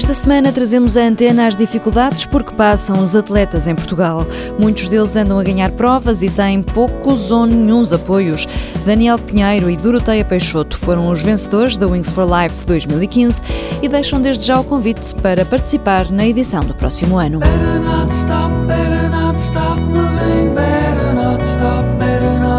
Esta semana trazemos a antena às dificuldades porque passam os atletas em Portugal. Muitos deles andam a ganhar provas e têm poucos ou nenhums apoios. Daniel Pinheiro e Doroteia Peixoto foram os vencedores da Wings for Life 2015 e deixam desde já o convite para participar na edição do próximo ano.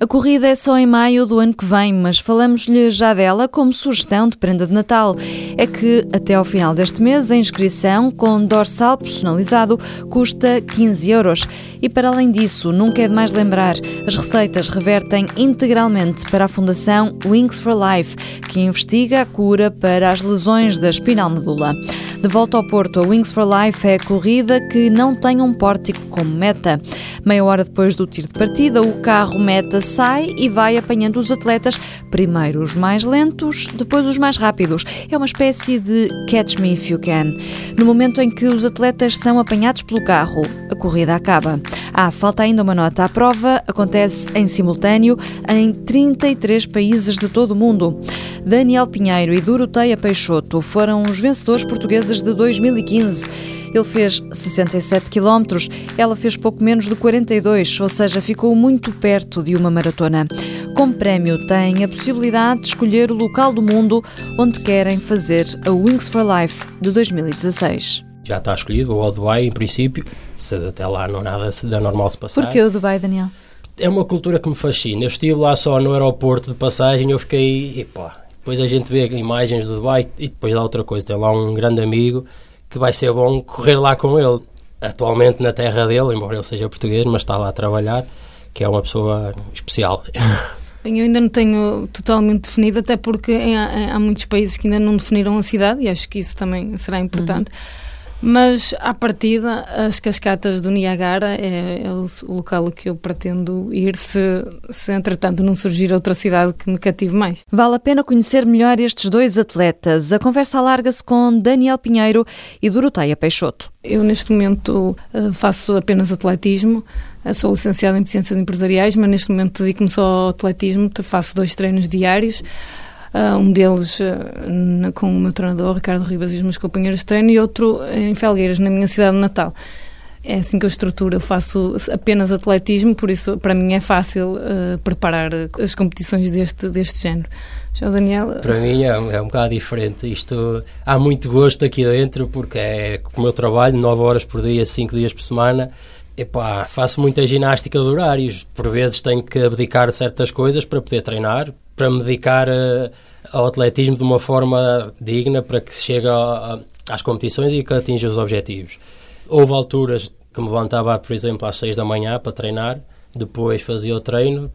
A corrida é só em maio do ano que vem, mas falamos-lhe já dela como sugestão de prenda de Natal. É que até ao final deste mês a inscrição com dorsal personalizado custa 15 euros. E para além disso, nunca é demais lembrar, as receitas revertem integralmente para a Fundação Wings for Life, que investiga a cura para as lesões da espinal medula. De volta ao Porto, a Wings for Life é a corrida que não tem um pórtico como meta. Meia hora depois do tiro de partida, o carro meta sai e vai apanhando os atletas, primeiro os mais lentos, depois os mais rápidos. É uma espécie de catch me if you can. No momento em que os atletas são apanhados pelo carro, a corrida acaba. Ah, falta ainda uma nota. A prova acontece em simultâneo em 33 países de todo o mundo. Daniel Pinheiro e Doroteia Peixoto foram os vencedores portugueses de 2015. Ele fez 67 km, ela fez pouco menos de 42, ou seja, ficou muito perto de uma maratona. Como prémio, têm a possibilidade de escolher o local do mundo onde querem fazer a Wings for Life de 2016. Já está escolhido, vou ao Dubai, em princípio, se até lá não há nada da normal se passar. Porquê o Dubai, Daniel? É uma cultura que me fascina. Eu estive lá só no aeroporto de passagem e eu fiquei, epá, depois a gente vê imagens do Dubai e depois dá outra coisa. Tem lá um grande amigo que vai ser bom correr lá com ele. Atualmente na terra dele, embora ele seja português, mas está lá a trabalhar, que é uma pessoa especial. Bem, eu ainda não tenho totalmente definido, até porque há, há muitos países que ainda não definiram a cidade e acho que isso também será importante. Uhum. Mas, à partida, as cascatas do Niagara é, é o, o, local que eu pretendo ir se, se, entretanto, não surgir outra cidade que me cative mais. Vale a pena conhecer melhor estes dois atletas. A conversa alarga-se com Daniel Pinheiro e Doroteia Peixoto. Eu, neste momento, eh, faço apenas atletismo. Eh, sou licenciada em Ciências Empresariais, mas neste momento dedico-me só ao atletismo. Faço dois treinos diários. Uh, um deles uh, com o meu treinador, Ricardo Ribas, e os meus companheiros de treino, e outro em Felgueiras, na minha cidade natal. É assim que eu estruturo, eu faço apenas atletismo, por isso para mim é fácil uh, preparar as competições deste, deste género. Já Daniel? Para mim é, é, um bocado diferente. Isto há muito gosto aqui dentro, porque é o meu trabalho, 9 horas por dia, 5 dias por semana. Epá, faço muita ginástica de horários. Por vezes tenho que abdicar de certas coisas para poder treinar, para me dedicar uh, ao atletismo de uma forma digna para que se chegue a, a, às competições e que atinja os objetivos. Houve alturas que me levantava, por exemplo, às 6 da manhã para treinar, depois fazia o treino,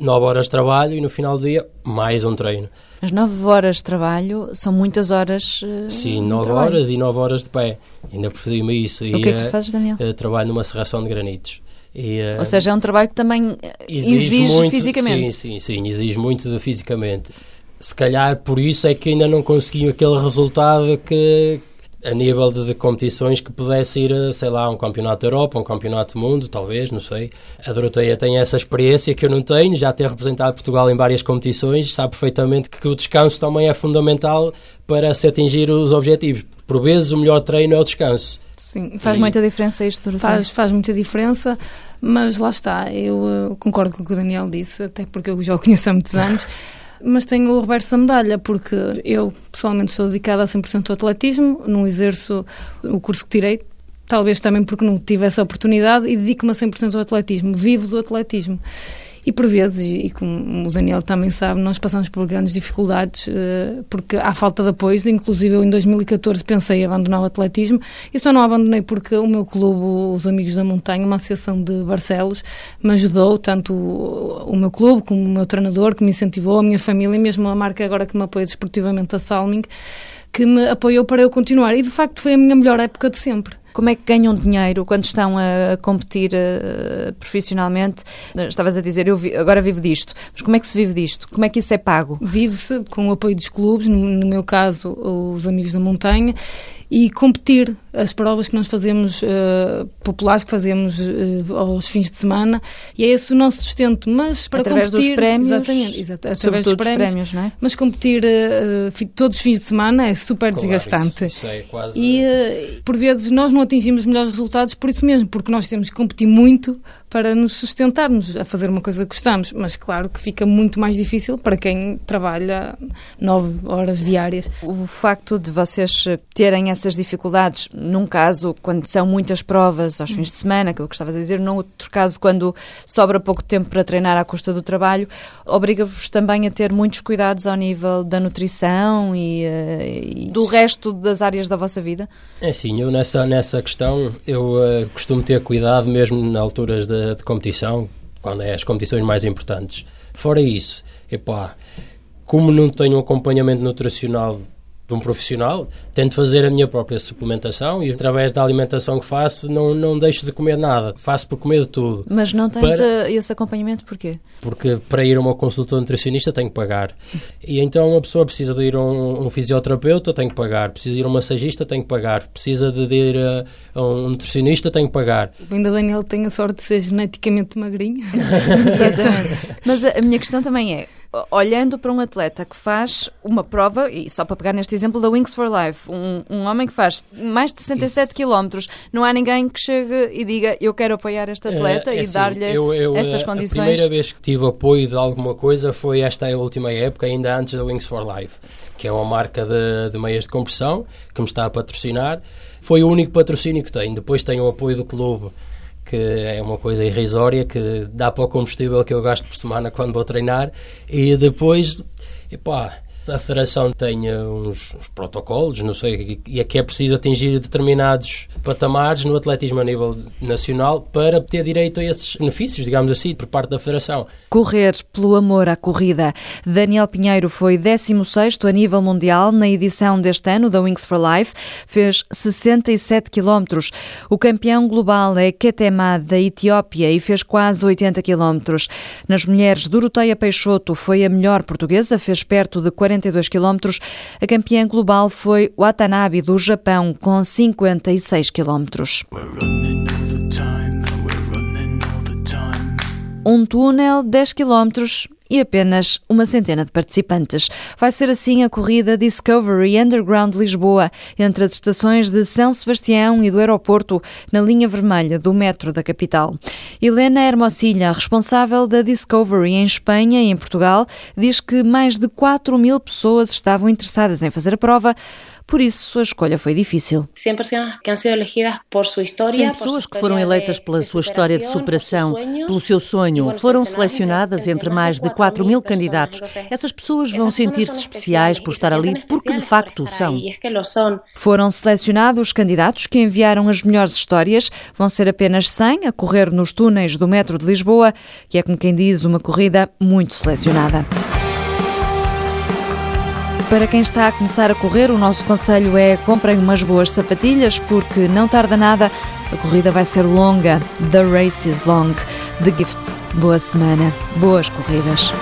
9 horas de trabalho e no final do dia mais um treino. As 9 horas de trabalho são muitas horas. Uh, Sim, 9 horas e 9 horas de pé. Ainda preferi-me isso. O que é que tu fazes, Daniel? Uh, trabalho numa serração de granitos. E, Ou seja, é um trabalho que também exige, exige muito, fisicamente. Sim, sim, sim, exige muito de fisicamente. Se calhar por isso é que ainda não consegui aquele resultado que, a nível de, de, competições que pudesse ir, sei lá, um campeonato da Europa, um campeonato do mundo, talvez, não sei. A Doroteia tem essa experiência que eu não tenho, já ter representado Portugal em várias competições, sabe perfeitamente que, que o descanso também é fundamental para se atingir os objetivos. Por vezes o melhor treino é o descanso. Sim, faz Sim. muita diferença isto? Faz, faz muita diferença, mas lá está, eu uh, concordo com o que o Daniel disse, até porque eu já o conheço há muitos anos. mas tenho o reverso da medalha, porque eu pessoalmente sou dedicada a 100% ao atletismo, não exerço o curso que tirei, talvez também porque não tive essa oportunidade, e dedico-me a 100% ao atletismo, vivo do atletismo. E por vezes, e, como o Daniel também sabe, nós passamos por grandes dificuldades uh, porque há falta de apoio. Inclusive, eu em 2014 pensei em abandonar o atletismo e só não abandonei porque o meu clube, os Amigos da Montanha, uma associação de Barcelos, me ajudou, tanto o meu clube como o meu treinador, que me incentivou, a minha família e mesmo a marca agora que me apoia desportivamente, a Salming, que me apoiou para eu continuar. E de facto foi a minha melhor época de sempre. Como é que ganham dinheiro quando estão a competir uh, profissionalmente? Estavas a dizer, eu vi, agora vivo disto, mas como é que se vive disto? Como é que isso é pago? Vive-se com o apoio dos clubes, no, no meu caso, os Amigos da Montanha, e competir as provas que nós fazemos uh, populares que fazemos uh, aos fins de semana e é esse o nosso sustento mas para através competir dos prémios exatamente, exatamente através dos prémios, prémios não é? mas competir uh, todos os fins de semana é super claro, desgastante isso, isso é quase... e por vezes nós não atingimos os melhores resultados por isso mesmo porque nós temos que competir muito para nos sustentarmos a fazer uma coisa que gostamos mas claro que fica muito mais difícil para quem trabalha nove horas diárias o facto de vocês terem essas dificuldades, num caso, quando são muitas provas aos fins de semana, aquilo que estavas a dizer, num outro caso, quando sobra pouco tempo para treinar à custa do trabalho, obriga-vos também a ter muitos cuidados ao nível da nutrição e, eh, e, do resto das áreas da vossa vida? É sim, eu nessa, nessa questão, eu uh, costumo ter cuidado mesmo na alturas de, de competição, quando é as competições mais importantes. Fora isso, epá, como não tenho um acompanhamento nutricional de um profissional, tento fazer a minha própria suplementação e através da alimentação que faço não, não deixo de comer nada, faço por comer de tudo. Mas não tens para... esse acompanhamento porquê? Porque para ir a uma consulta nutricionista tenho que pagar. E então uma pessoa precisa de ir a um, um fisioterapeuta, tem que pagar. Precisa de ir a um massagista, tem que pagar. Precisa de ir a, a um nutricionista, tem que pagar. Ainda Daniel tem a sorte de ser geneticamente magrinho. Exatamente. Mas a, a minha questão também é, olhando para um atleta que faz uma prova, e só para pegar neste exemplo da Wings for Life, um, um homem que faz mais de 67 km, não há ninguém que chegue e diga eu quero apoiar este atleta é, é e assim, dar-lhe estas condições. A primeira vez que tive apoio de alguma coisa foi esta última época, ainda antes da Wings for Life, que é uma marca de, de meias de compressão que me está a patrocinar. Foi o único patrocínio que tenho. Depois tenho o apoio do clube que é uma coisa irrisória que dá para o combustível que eu gasto por semana quando vou treinar e depois, epá, a Federação tem uns, uns, protocolos, não sei, e é que é preciso atingir determinados patamares no atletismo a nível nacional para ter direito a esses benefícios, digamos assim, por parte da Federação. Correr pelo amor à corrida. Daniel Pinheiro foi 16º a nível mundial na edição deste ano da Wings for Life, fez 67 quilómetros. O campeão global é Ketema, da Etiópia, e fez quase 80 quilómetros. Nas mulheres, Doroteia Peixoto foi a melhor portuguesa, fez perto de 40 42 quilómetros. A campeã global foi Watanabe, do Japão, com 56 quilómetros. Um túnel, 10 quilómetros e apenas uma centena de participantes. Vai ser assim a corrida Discovery Underground Lisboa, entre as estações de São Sebastião e do aeroporto, na linha vermelha do metro da capital. Helena Hermosilha, responsável da Discovery em Espanha e em Portugal, diz que mais de 4 mil pessoas estavam interessadas em fazer a prova, por isso, a escolha foi difícil. São pessoas que foram eleitas pela sua história de superação, pelo seu sonho. Foram selecionadas entre mais de 4 mil candidatos. Essas pessoas vão sentir-se especiais por estar ali porque de facto são. Foram selecionados os candidatos que enviaram as melhores histórias. Vão ser apenas 100 a correr nos túneis do metro de Lisboa, que é como quem diz uma corrida muito selecionada. Para quem está a começar a correr, o nosso conselho é comprem umas boas sapatilhas porque não tarda nada, a corrida vai ser longa. The race is long. The gift. Boa semana, boas corridas.